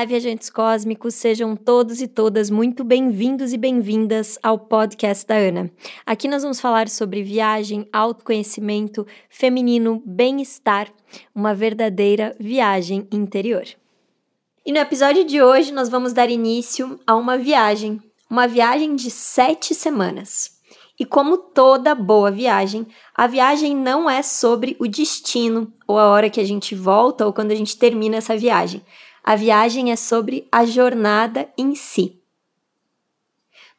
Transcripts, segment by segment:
Olá, viajantes cósmicos, sejam todos e todas muito bem-vindos e bem-vindas ao podcast da Ana. Aqui nós vamos falar sobre viagem, autoconhecimento, feminino, bem-estar, uma verdadeira viagem interior. E no episódio de hoje nós vamos dar início a uma viagem, uma viagem de sete semanas. E como toda boa viagem, a viagem não é sobre o destino ou a hora que a gente volta ou quando a gente termina essa viagem a viagem é sobre a jornada em si.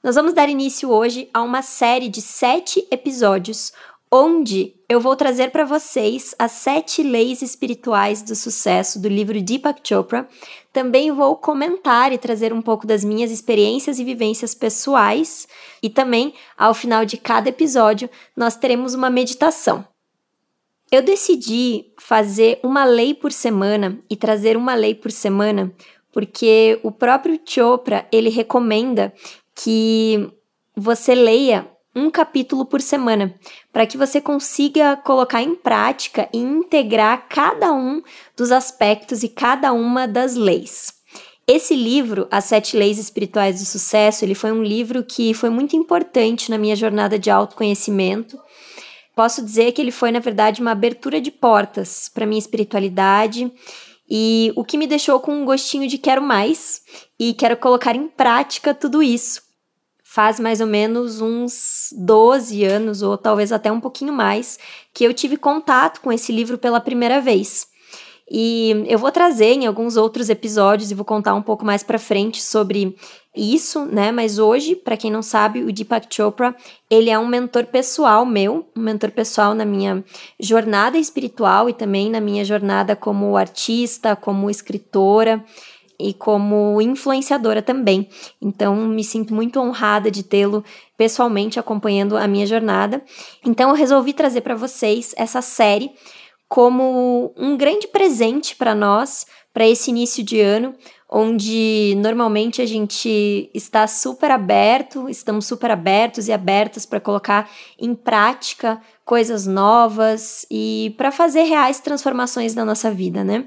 Nós vamos dar início hoje a uma série de sete episódios onde eu vou trazer para vocês as sete leis espirituais do sucesso do livro Deepak Chopra. Também vou comentar e trazer um pouco das minhas experiências e vivências pessoais. E também, ao final de cada episódio, nós teremos uma meditação. Eu decidi fazer uma lei por semana e trazer uma lei por semana porque o próprio Chopra ele recomenda que você leia um capítulo por semana, para que você consiga colocar em prática e integrar cada um dos aspectos e cada uma das leis. Esse livro, As Sete Leis Espirituais do Sucesso, ele foi um livro que foi muito importante na minha jornada de autoconhecimento Posso dizer que ele foi, na verdade, uma abertura de portas para minha espiritualidade e o que me deixou com um gostinho de quero mais e quero colocar em prática tudo isso. Faz mais ou menos uns 12 anos, ou talvez até um pouquinho mais, que eu tive contato com esse livro pela primeira vez. E eu vou trazer em alguns outros episódios e vou contar um pouco mais para frente sobre isso, né? Mas hoje, para quem não sabe, o Deepak Chopra, ele é um mentor pessoal meu, um mentor pessoal na minha jornada espiritual e também na minha jornada como artista, como escritora e como influenciadora também. Então, me sinto muito honrada de tê-lo pessoalmente acompanhando a minha jornada. Então, eu resolvi trazer para vocês essa série como um grande presente para nós, para esse início de ano, onde normalmente a gente está super aberto, estamos super abertos e abertas para colocar em prática coisas novas e para fazer reais transformações na nossa vida, né?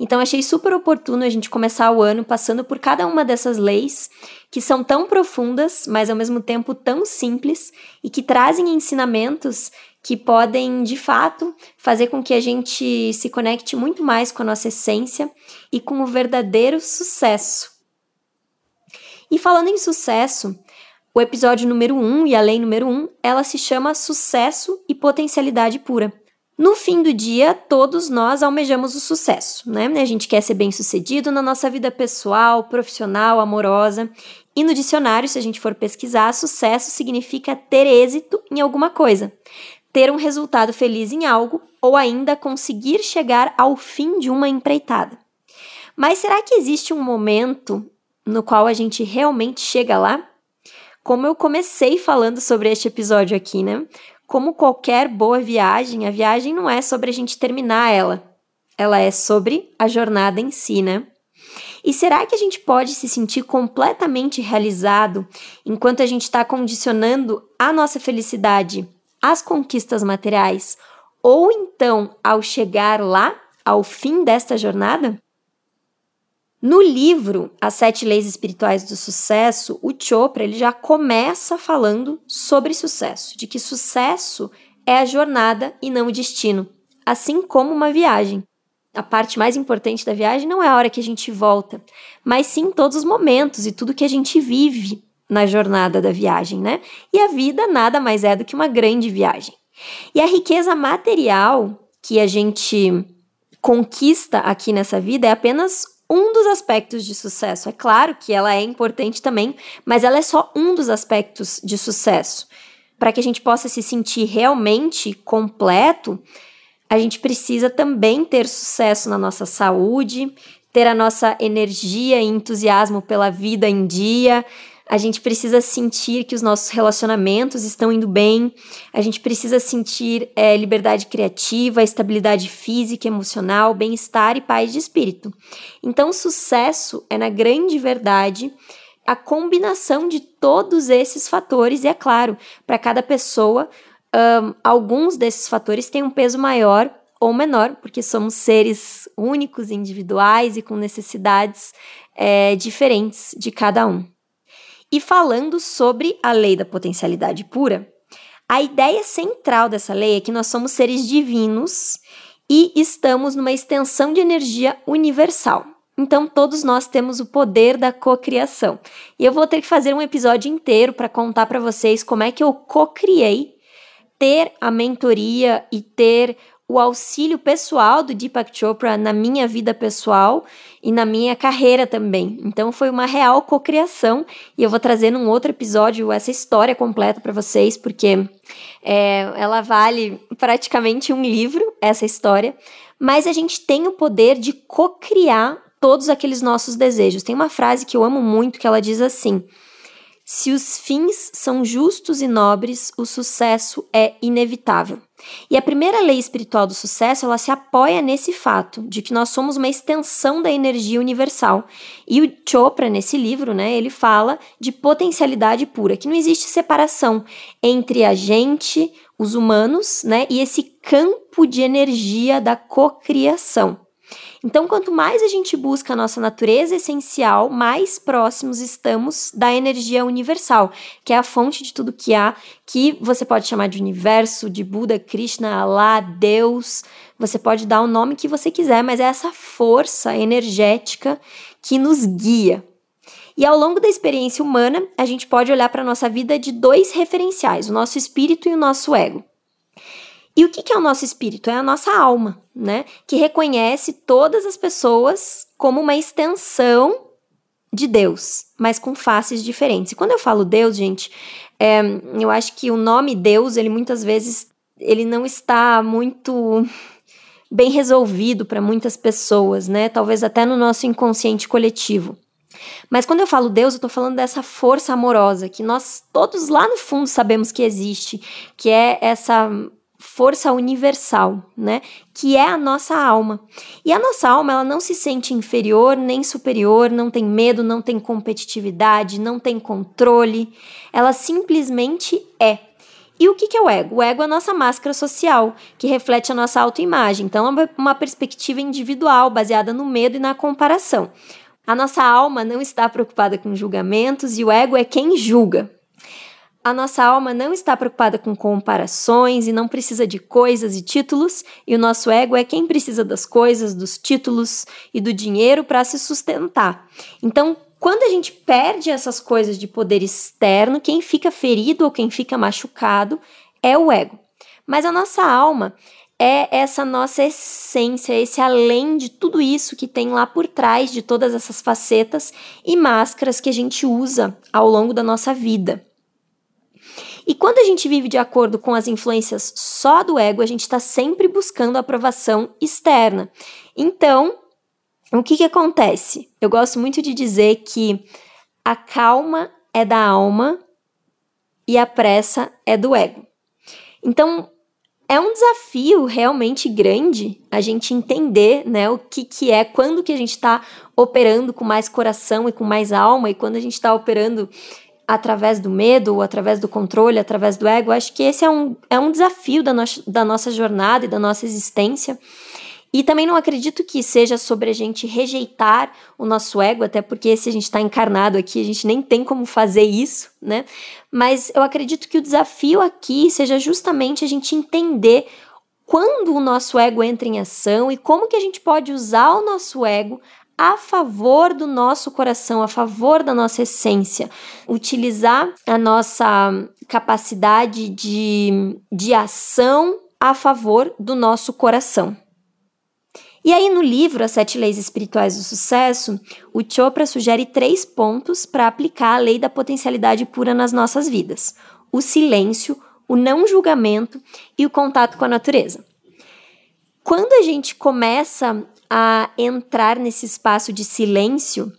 Então achei super oportuno a gente começar o ano passando por cada uma dessas leis que são tão profundas, mas ao mesmo tempo tão simples e que trazem ensinamentos que podem, de fato, fazer com que a gente se conecte muito mais com a nossa essência e com o verdadeiro sucesso. E falando em sucesso, o episódio número 1 um, e a lei número 1, um, ela se chama Sucesso e Potencialidade Pura. No fim do dia, todos nós almejamos o sucesso, né? A gente quer ser bem-sucedido na nossa vida pessoal, profissional, amorosa. E no dicionário, se a gente for pesquisar, sucesso significa ter êxito em alguma coisa ter um resultado feliz em algo ou ainda conseguir chegar ao fim de uma empreitada. Mas será que existe um momento no qual a gente realmente chega lá? Como eu comecei falando sobre este episódio aqui, né? Como qualquer boa viagem, a viagem não é sobre a gente terminar ela, ela é sobre a jornada em si, né? E será que a gente pode se sentir completamente realizado enquanto a gente está condicionando a nossa felicidade as conquistas materiais, ou então ao chegar lá, ao fim desta jornada? No livro As Sete Leis Espirituais do Sucesso, o Chopra ele já começa falando sobre sucesso, de que sucesso é a jornada e não o destino, assim como uma viagem. A parte mais importante da viagem não é a hora que a gente volta, mas sim todos os momentos e tudo que a gente vive na jornada da viagem, né? E a vida nada mais é do que uma grande viagem. E a riqueza material que a gente conquista aqui nessa vida é apenas um dos aspectos de sucesso. É claro que ela é importante também, mas ela é só um dos aspectos de sucesso. Para que a gente possa se sentir realmente completo, a gente precisa também ter sucesso na nossa saúde, ter a nossa energia e entusiasmo pela vida em dia, a gente precisa sentir que os nossos relacionamentos estão indo bem, a gente precisa sentir é, liberdade criativa, estabilidade física, emocional, bem-estar e paz de espírito. Então, sucesso é, na grande verdade, a combinação de todos esses fatores, e é claro, para cada pessoa, um, alguns desses fatores têm um peso maior ou menor, porque somos seres únicos, individuais e com necessidades é, diferentes de cada um. E falando sobre a lei da potencialidade pura, a ideia central dessa lei é que nós somos seres divinos e estamos numa extensão de energia universal. Então, todos nós temos o poder da cocriação. E eu vou ter que fazer um episódio inteiro para contar para vocês como é que eu cocriei ter a mentoria e ter o auxílio pessoal do Deepak Chopra na minha vida pessoal e na minha carreira também. Então foi uma real cocriação e eu vou trazer num outro episódio essa história completa para vocês, porque é, ela vale praticamente um livro, essa história. Mas a gente tem o poder de cocriar todos aqueles nossos desejos. Tem uma frase que eu amo muito que ela diz assim: se os fins são justos e nobres, o sucesso é inevitável. E a primeira lei espiritual do sucesso, ela se apoia nesse fato de que nós somos uma extensão da energia universal. E o Chopra nesse livro, né, ele fala de potencialidade pura, que não existe separação entre a gente, os humanos, né, e esse campo de energia da cocriação. Então, quanto mais a gente busca a nossa natureza essencial, mais próximos estamos da energia universal, que é a fonte de tudo que há, que você pode chamar de universo, de Buda, Krishna, Allah, Deus. Você pode dar o nome que você quiser, mas é essa força energética que nos guia. E ao longo da experiência humana, a gente pode olhar para a nossa vida de dois referenciais, o nosso espírito e o nosso ego. E o que é o nosso espírito? É a nossa alma, né? Que reconhece todas as pessoas como uma extensão de Deus, mas com faces diferentes. E quando eu falo Deus, gente, é, eu acho que o nome Deus, ele muitas vezes, ele não está muito bem resolvido para muitas pessoas, né? Talvez até no nosso inconsciente coletivo. Mas quando eu falo Deus, eu estou falando dessa força amorosa que nós todos lá no fundo sabemos que existe, que é essa força universal, né? Que é a nossa alma. E a nossa alma, ela não se sente inferior nem superior, não tem medo, não tem competitividade, não tem controle. Ela simplesmente é. E o que é o ego? O ego é a nossa máscara social, que reflete a nossa autoimagem. Então, é uma perspectiva individual, baseada no medo e na comparação. A nossa alma não está preocupada com julgamentos e o ego é quem julga a nossa alma não está preocupada com comparações e não precisa de coisas e títulos, e o nosso ego é quem precisa das coisas, dos títulos e do dinheiro para se sustentar. Então, quando a gente perde essas coisas de poder externo, quem fica ferido ou quem fica machucado é o ego. Mas a nossa alma é essa nossa essência, esse além de tudo isso que tem lá por trás de todas essas facetas e máscaras que a gente usa ao longo da nossa vida. E quando a gente vive de acordo com as influências só do ego, a gente está sempre buscando aprovação externa. Então, o que, que acontece? Eu gosto muito de dizer que a calma é da alma e a pressa é do ego. Então, é um desafio realmente grande a gente entender né, o que, que é, quando que a gente está operando com mais coração e com mais alma, e quando a gente está operando através do medo, ou através do controle, através do ego. Acho que esse é um, é um desafio da, no da nossa jornada e da nossa existência. E também não acredito que seja sobre a gente rejeitar o nosso ego, até porque se a gente está encarnado aqui, a gente nem tem como fazer isso, né? Mas eu acredito que o desafio aqui seja justamente a gente entender quando o nosso ego entra em ação e como que a gente pode usar o nosso ego a favor do nosso coração, a favor da nossa essência, utilizar a nossa capacidade de, de ação a favor do nosso coração. E aí, no livro As Sete Leis Espirituais do Sucesso, o Chopra sugere três pontos para aplicar a lei da potencialidade pura nas nossas vidas: o silêncio, o não julgamento e o contato com a natureza. Quando a gente começa a entrar nesse espaço de silêncio,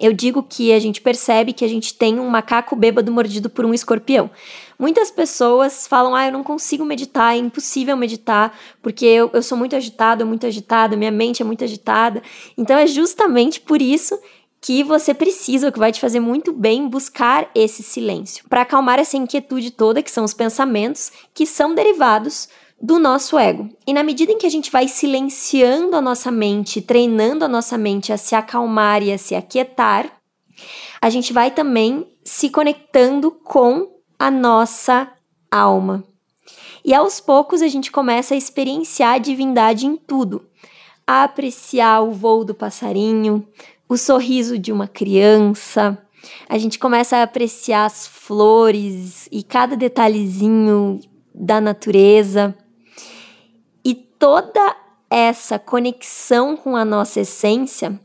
eu digo que a gente percebe que a gente tem um macaco bêbado mordido por um escorpião. Muitas pessoas falam: ah, eu não consigo meditar, é impossível meditar, porque eu, eu sou muito agitado, muito agitada, minha mente é muito agitada. Então é justamente por isso que você precisa, o que vai te fazer muito bem, buscar esse silêncio, para acalmar essa inquietude toda, que são os pensamentos, que são derivados do nosso ego. E na medida em que a gente vai silenciando a nossa mente, treinando a nossa mente a se acalmar e a se aquietar, a gente vai também se conectando com a nossa alma. E aos poucos a gente começa a experienciar a divindade em tudo, a apreciar o voo do passarinho, o sorriso de uma criança. A gente começa a apreciar as flores e cada detalhezinho da natureza. Toda essa conexão com a nossa essência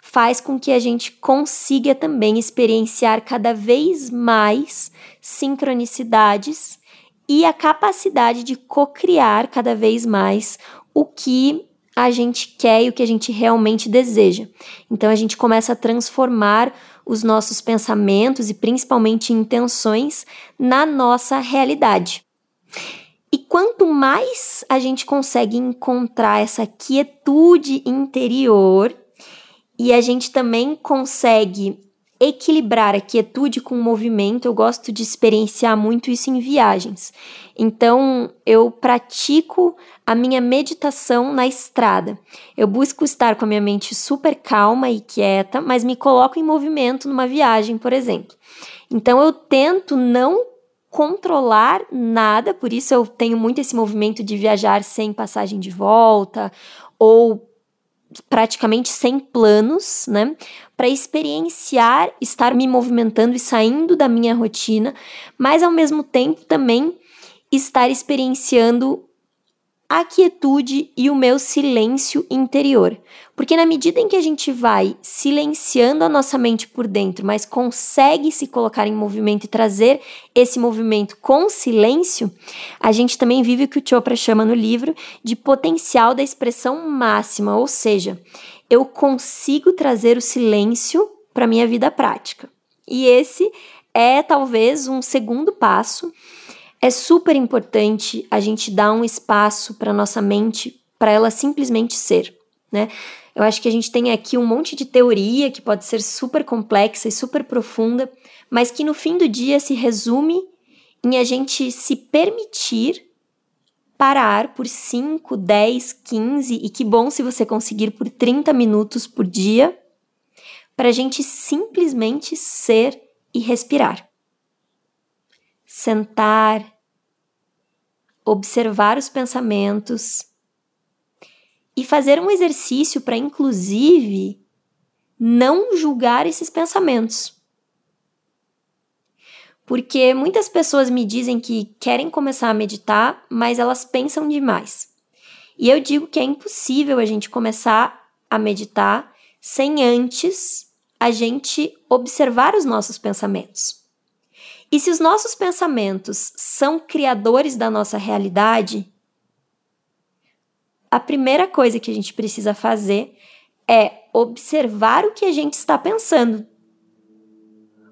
faz com que a gente consiga também experienciar cada vez mais sincronicidades e a capacidade de co-criar cada vez mais o que a gente quer e o que a gente realmente deseja. Então a gente começa a transformar os nossos pensamentos e principalmente intenções na nossa realidade. E quanto mais a gente consegue encontrar essa quietude interior e a gente também consegue equilibrar a quietude com o movimento, eu gosto de experienciar muito isso em viagens. Então, eu pratico a minha meditação na estrada. Eu busco estar com a minha mente super calma e quieta, mas me coloco em movimento numa viagem, por exemplo. Então, eu tento não controlar nada, por isso eu tenho muito esse movimento de viajar sem passagem de volta ou praticamente sem planos, né? Para experienciar estar me movimentando e saindo da minha rotina, mas ao mesmo tempo também estar experienciando a quietude e o meu silêncio interior. Porque na medida em que a gente vai silenciando a nossa mente por dentro, mas consegue se colocar em movimento e trazer esse movimento com silêncio, a gente também vive o que o Chopra chama no livro de potencial da expressão máxima, ou seja, eu consigo trazer o silêncio para minha vida prática. E esse é talvez um segundo passo é super importante a gente dar um espaço para nossa mente para ela simplesmente ser, né? Eu acho que a gente tem aqui um monte de teoria que pode ser super complexa e super profunda, mas que no fim do dia se resume em a gente se permitir parar por 5, 10, 15 e que bom se você conseguir por 30 minutos por dia, para a gente simplesmente ser e respirar sentar, observar os pensamentos e fazer um exercício para, inclusive, não julgar esses pensamentos. Porque muitas pessoas me dizem que querem começar a meditar, mas elas pensam demais. E eu digo que é impossível a gente começar a meditar sem antes a gente observar os nossos pensamentos. E se os nossos pensamentos são criadores da nossa realidade, a primeira coisa que a gente precisa fazer é observar o que a gente está pensando.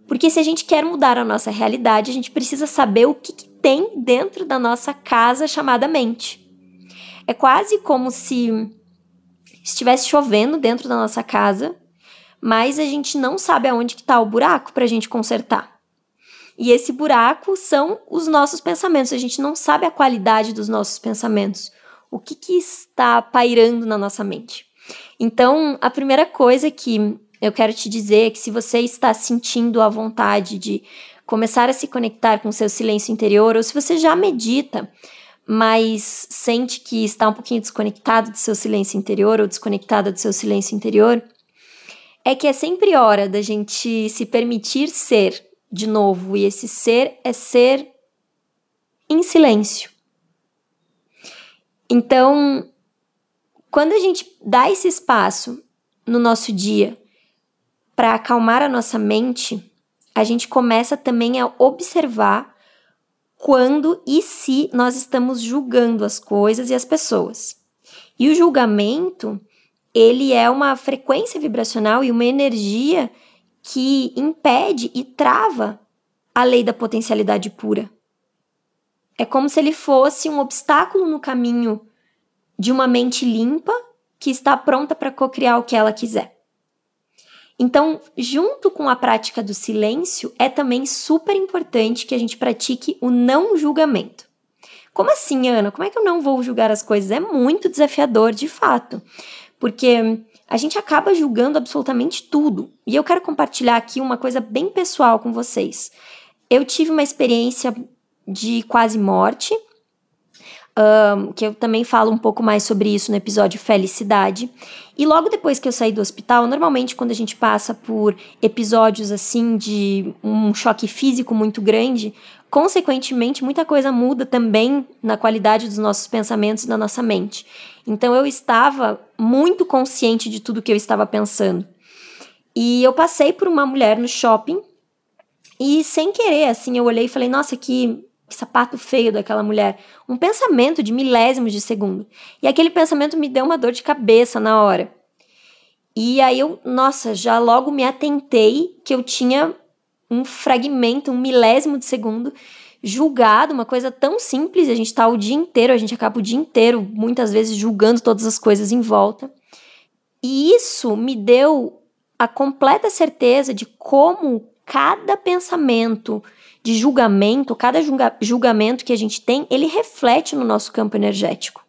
Porque se a gente quer mudar a nossa realidade, a gente precisa saber o que, que tem dentro da nossa casa chamada mente. É quase como se estivesse chovendo dentro da nossa casa, mas a gente não sabe aonde está o buraco para a gente consertar. E esse buraco são os nossos pensamentos. A gente não sabe a qualidade dos nossos pensamentos. O que, que está pairando na nossa mente? Então, a primeira coisa que eu quero te dizer é que se você está sentindo a vontade de começar a se conectar com o seu silêncio interior, ou se você já medita, mas sente que está um pouquinho desconectado do seu silêncio interior ou desconectada do seu silêncio interior, é que é sempre hora da gente se permitir ser de novo, e esse ser é ser em silêncio. Então, quando a gente dá esse espaço no nosso dia para acalmar a nossa mente, a gente começa também a observar quando e se nós estamos julgando as coisas e as pessoas. E o julgamento, ele é uma frequência vibracional e uma energia que impede e trava a lei da potencialidade pura. É como se ele fosse um obstáculo no caminho de uma mente limpa que está pronta para cocriar o que ela quiser. Então, junto com a prática do silêncio, é também super importante que a gente pratique o não julgamento. Como assim, Ana? Como é que eu não vou julgar as coisas? É muito desafiador, de fato, porque a gente acaba julgando absolutamente tudo. E eu quero compartilhar aqui uma coisa bem pessoal com vocês. Eu tive uma experiência de quase morte, um, que eu também falo um pouco mais sobre isso no episódio Felicidade. E logo depois que eu saí do hospital, normalmente quando a gente passa por episódios assim de um choque físico muito grande, consequentemente muita coisa muda também na qualidade dos nossos pensamentos e da nossa mente. Então eu estava muito consciente de tudo que eu estava pensando. E eu passei por uma mulher no shopping e sem querer, assim, eu olhei e falei: "Nossa, que que sapato feio daquela mulher. Um pensamento de milésimos de segundo. E aquele pensamento me deu uma dor de cabeça na hora. E aí eu, nossa, já logo me atentei que eu tinha um fragmento, um milésimo de segundo julgado, uma coisa tão simples, a gente tá o dia inteiro, a gente acaba o dia inteiro, muitas vezes, julgando todas as coisas em volta. E isso me deu a completa certeza de como cada pensamento de julgamento, cada julga julgamento que a gente tem, ele reflete no nosso campo energético.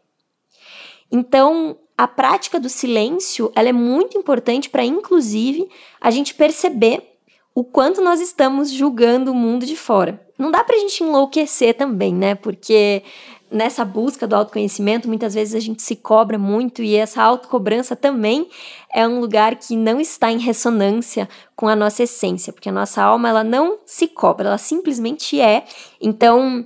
Então, a prática do silêncio, ela é muito importante para inclusive a gente perceber o quanto nós estamos julgando o mundo de fora. Não dá para a gente enlouquecer também, né? Porque nessa busca do autoconhecimento, muitas vezes a gente se cobra muito e essa autocobrança também é um lugar que não está em ressonância com a nossa essência, porque a nossa alma ela não se cobra, ela simplesmente é. Então,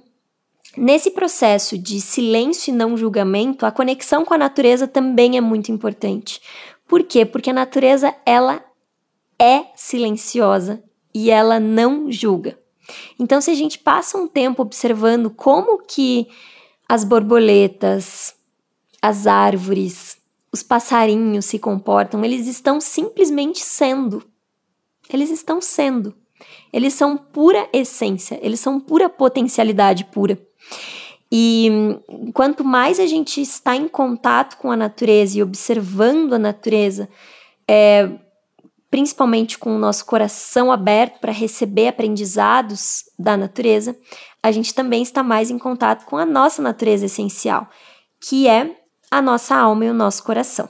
nesse processo de silêncio e não julgamento, a conexão com a natureza também é muito importante. Por quê? Porque a natureza ela é silenciosa e ela não julga. Então, se a gente passa um tempo observando como que as borboletas, as árvores, os passarinhos se comportam, eles estão simplesmente sendo. Eles estão sendo. Eles são pura essência, eles são pura potencialidade pura. E quanto mais a gente está em contato com a natureza e observando a natureza, é, principalmente com o nosso coração aberto para receber aprendizados da natureza, a gente também está mais em contato com a nossa natureza essencial, que é a nossa alma e o nosso coração.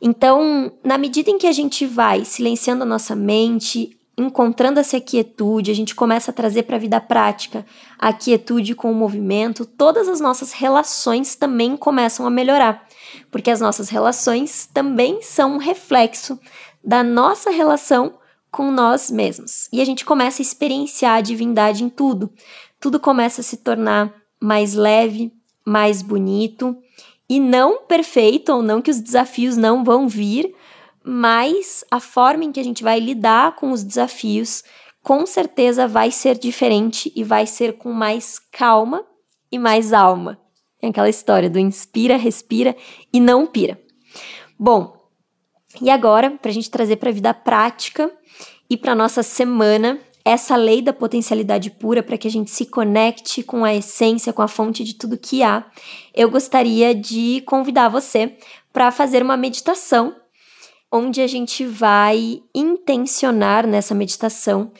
Então, na medida em que a gente vai silenciando a nossa mente, encontrando essa quietude, a gente começa a trazer para a vida prática a quietude com o movimento, todas as nossas relações também começam a melhorar, porque as nossas relações também são um reflexo da nossa relação com nós mesmos. E a gente começa a experienciar a divindade em tudo. Tudo começa a se tornar mais leve, mais bonito e não perfeito, ou não que os desafios não vão vir, mas a forma em que a gente vai lidar com os desafios com certeza vai ser diferente e vai ser com mais calma e mais alma. É aquela história do inspira, respira e não pira. Bom, e agora, para a gente trazer para a vida prática e para nossa semana, essa lei da potencialidade pura para que a gente se conecte com a essência, com a fonte de tudo que há, eu gostaria de convidar você para fazer uma meditação onde a gente vai intencionar nessa meditação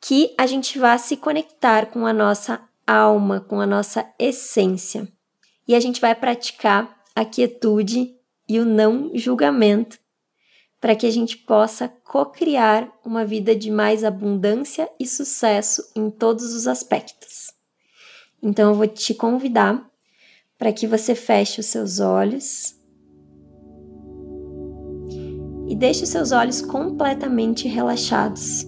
que a gente vá se conectar com a nossa alma, com a nossa essência. E a gente vai praticar a quietude e o não julgamento para que a gente possa co-criar uma vida de mais abundância e sucesso em todos os aspectos. Então eu vou te convidar para que você feche os seus olhos e deixe os seus olhos completamente relaxados.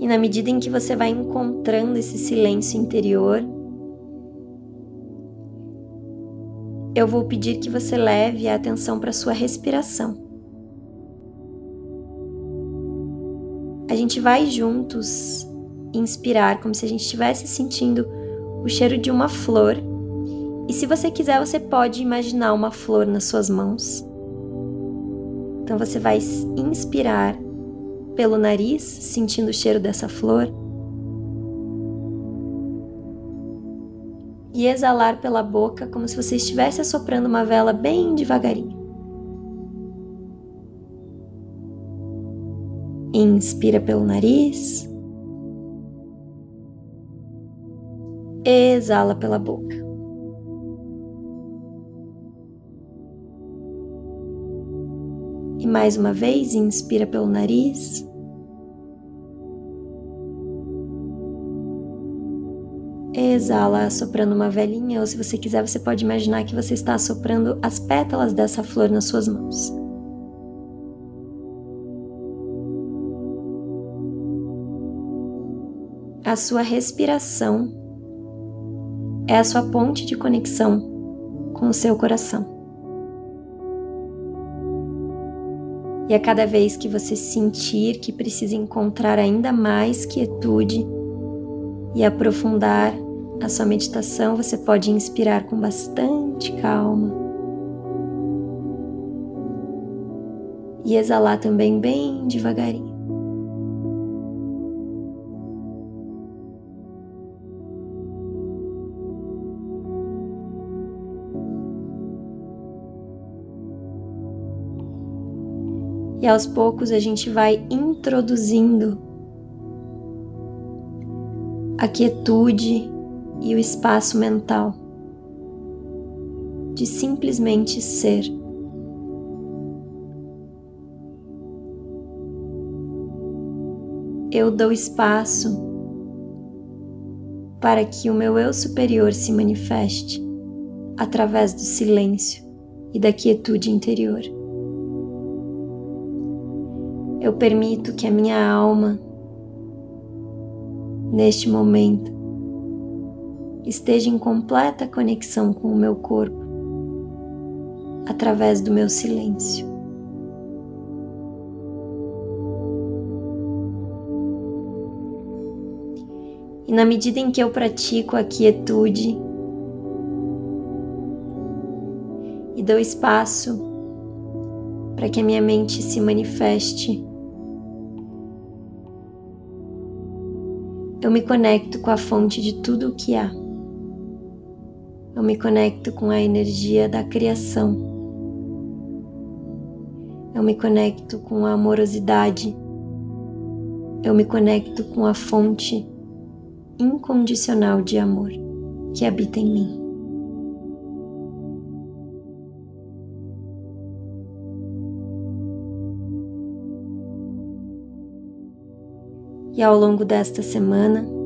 E na medida em que você vai encontrando esse silêncio interior, eu vou pedir que você leve a atenção para sua respiração. A gente vai juntos inspirar como se a gente estivesse sentindo o cheiro de uma flor. E se você quiser, você pode imaginar uma flor nas suas mãos. Então você vai inspirar pelo nariz, sentindo o cheiro dessa flor. E exalar pela boca como se você estivesse assoprando uma vela bem devagarinho. Inspira pelo nariz. Exala pela boca. E mais uma vez, inspira pelo nariz. Exala soprando uma velhinha, ou se você quiser, você pode imaginar que você está soprando as pétalas dessa flor nas suas mãos. A sua respiração é a sua ponte de conexão com o seu coração. E a cada vez que você sentir que precisa encontrar ainda mais quietude e aprofundar a sua meditação, você pode inspirar com bastante calma e exalar também bem devagarinho. E aos poucos a gente vai introduzindo a quietude e o espaço mental de simplesmente ser. Eu dou espaço para que o meu eu superior se manifeste através do silêncio e da quietude interior. Eu permito que a minha alma, neste momento, esteja em completa conexão com o meu corpo, através do meu silêncio. E na medida em que eu pratico a quietude e dou espaço para que a minha mente se manifeste, eu me conecto com a fonte de tudo o que há eu me conecto com a energia da criação. Eu me conecto com a amorosidade. Eu me conecto com a fonte incondicional de amor que habita em mim. E ao longo desta semana,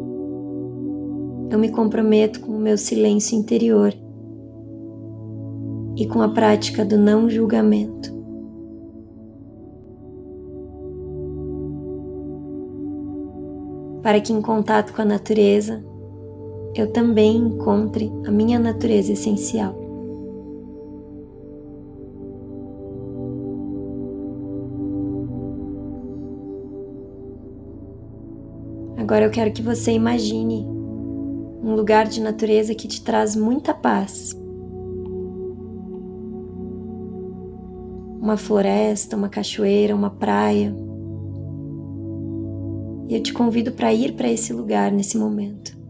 eu me comprometo com o meu silêncio interior e com a prática do não julgamento. Para que em contato com a natureza eu também encontre a minha natureza essencial. Agora eu quero que você imagine um lugar de natureza que te traz muita paz. Uma floresta, uma cachoeira, uma praia. E eu te convido para ir para esse lugar nesse momento.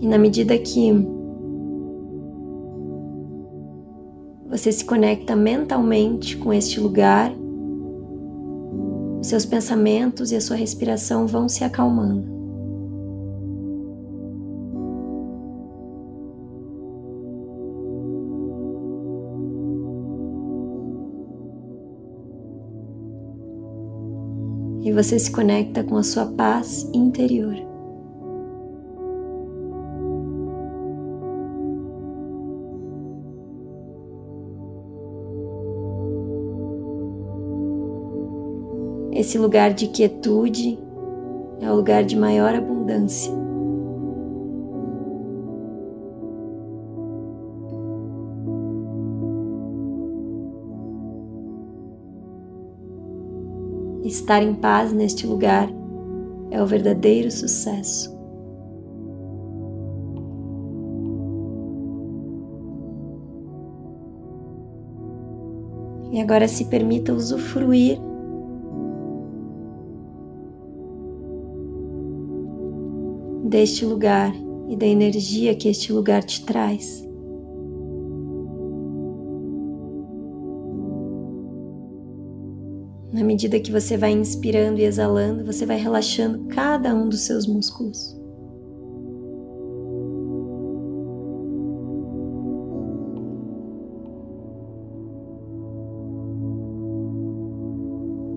E na medida que você se conecta mentalmente com este lugar, seus pensamentos e a sua respiração vão se acalmando. E você se conecta com a sua paz interior. Esse lugar de quietude é o lugar de maior abundância. Estar em paz neste lugar é o verdadeiro sucesso. E agora se permita usufruir deste lugar e da energia que este lugar te traz. Na medida que você vai inspirando e exalando, você vai relaxando cada um dos seus músculos.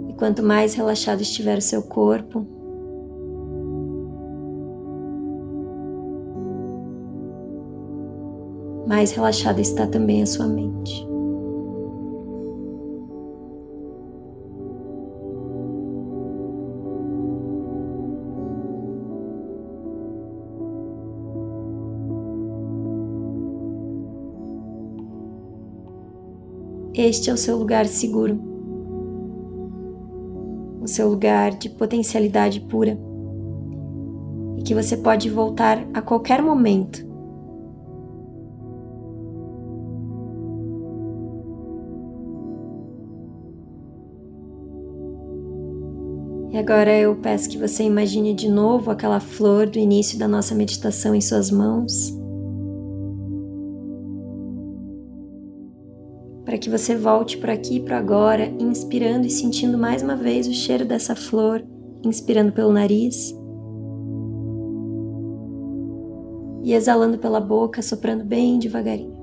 E quanto mais relaxado estiver o seu corpo, mais relaxada está também a sua mente. Este é o seu lugar seguro, o seu lugar de potencialidade pura e que você pode voltar a qualquer momento. E agora eu peço que você imagine de novo aquela flor do início da nossa meditação em suas mãos. para que você volte por aqui e para agora, inspirando e sentindo mais uma vez o cheiro dessa flor, inspirando pelo nariz e exalando pela boca, soprando bem devagarinho.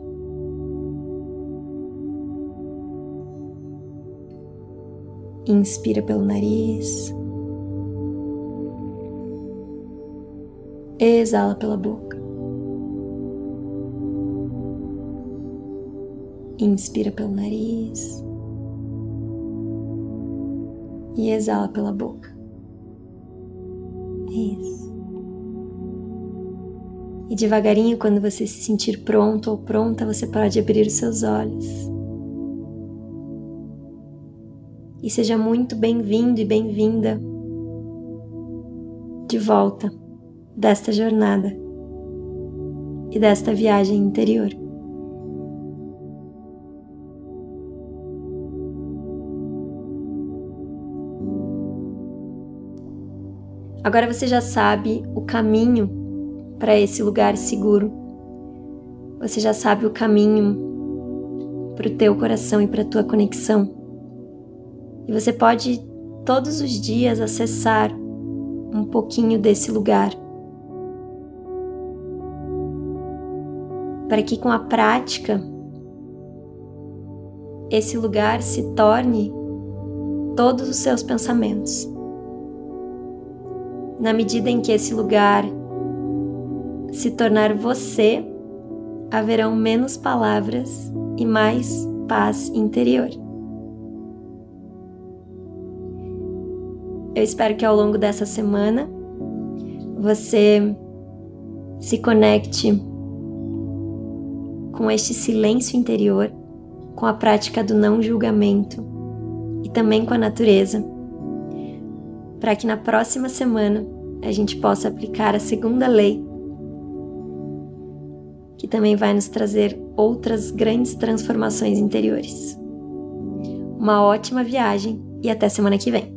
Inspira pelo nariz. Exala pela boca. Inspira pelo nariz e exala pela boca. Isso. E devagarinho, quando você se sentir pronto ou pronta, você pode abrir os seus olhos. E seja muito bem-vindo e bem-vinda de volta desta jornada e desta viagem interior. Agora você já sabe o caminho para esse lugar seguro. Você já sabe o caminho para o teu coração e para a tua conexão. E você pode todos os dias acessar um pouquinho desse lugar. Para que com a prática esse lugar se torne todos os seus pensamentos na medida em que esse lugar se tornar você, haverão menos palavras e mais paz interior. Eu espero que ao longo dessa semana você se conecte com este silêncio interior, com a prática do não julgamento e também com a natureza para que na próxima semana a gente possa aplicar a segunda lei, que também vai nos trazer outras grandes transformações interiores. Uma ótima viagem e até semana que vem!